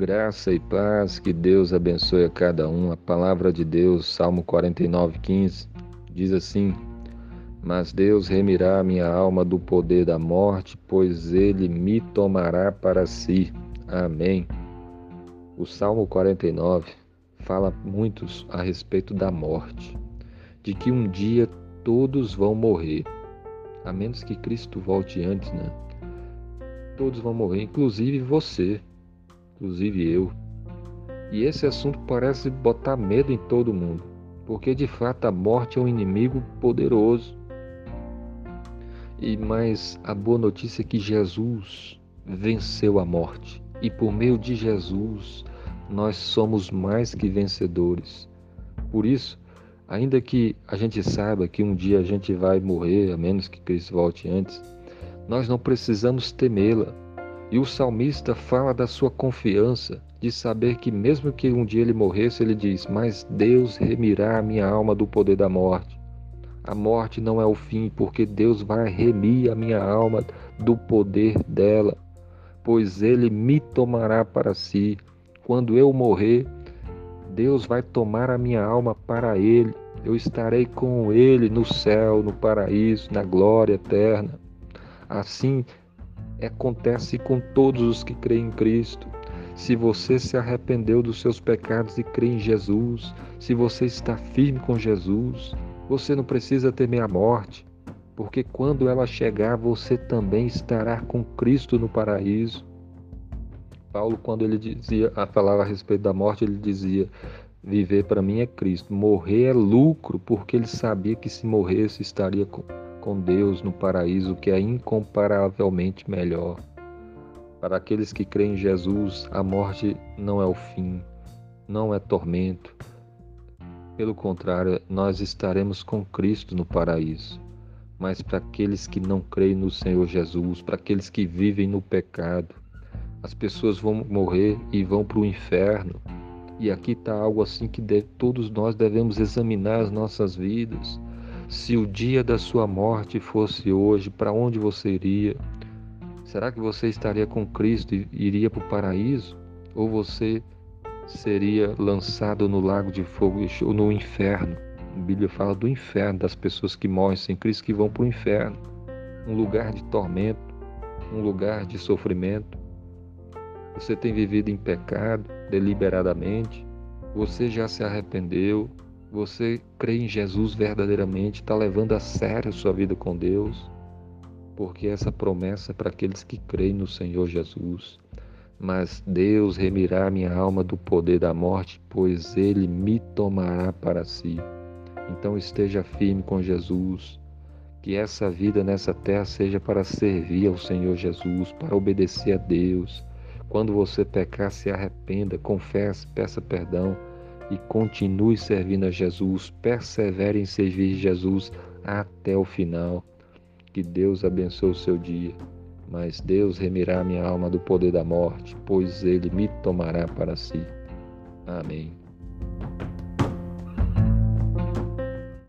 Graça e paz, que Deus abençoe a cada um. A palavra de Deus, Salmo 49, 15, diz assim: Mas Deus remirá minha alma do poder da morte, pois ele me tomará para si. Amém. O Salmo 49 fala muitos a respeito da morte, de que um dia todos vão morrer, a menos que Cristo volte antes, né? Todos vão morrer, inclusive você inclusive eu. E esse assunto parece botar medo em todo mundo, porque de fato a morte é um inimigo poderoso. E mais a boa notícia é que Jesus venceu a morte, e por meio de Jesus nós somos mais que vencedores. Por isso, ainda que a gente saiba que um dia a gente vai morrer, a menos que Cristo volte antes, nós não precisamos temê-la, e o salmista fala da sua confiança, de saber que, mesmo que um dia ele morresse, ele diz: Mas Deus remirá a minha alma do poder da morte. A morte não é o fim, porque Deus vai remir a minha alma do poder dela, pois Ele me tomará para si. Quando eu morrer, Deus vai tomar a minha alma para Ele. Eu estarei com Ele no céu, no paraíso, na glória eterna. Assim acontece com todos os que creem em Cristo. Se você se arrependeu dos seus pecados e crê em Jesus, se você está firme com Jesus, você não precisa temer a morte, porque quando ela chegar, você também estará com Cristo no paraíso. Paulo, quando ele dizia, falava a respeito da morte, ele dizia: Viver para mim é Cristo, morrer é lucro, porque ele sabia que se morresse estaria com, com Deus no paraíso, que é incomparavelmente melhor. Para aqueles que creem em Jesus, a morte não é o fim, não é tormento. Pelo contrário, nós estaremos com Cristo no paraíso. Mas para aqueles que não creem no Senhor Jesus, para aqueles que vivem no pecado, as pessoas vão morrer e vão para o inferno. E aqui está algo assim que todos nós devemos examinar as nossas vidas se o dia da sua morte fosse hoje, para onde você iria? Será que você estaria com Cristo e iria para o paraíso? Ou você seria lançado no lago de fogo ou no inferno? A Bíblia fala do inferno, das pessoas que morrem sem Cristo que vão para o inferno um lugar de tormento, um lugar de sofrimento. Você tem vivido em pecado deliberadamente? Você já se arrependeu? Você crê em Jesus verdadeiramente, está levando a sério a sua vida com Deus, porque essa promessa é para aqueles que creem no Senhor Jesus. Mas Deus remirá minha alma do poder da morte, pois Ele me tomará para si. Então esteja firme com Jesus, que essa vida nessa terra seja para servir ao Senhor Jesus, para obedecer a Deus. Quando você pecar, se arrependa, confesse, peça perdão e continue servindo a Jesus, persevere em servir Jesus até o final. Que Deus abençoe o seu dia. Mas Deus remirá minha alma do poder da morte, pois ele me tomará para si. Amém.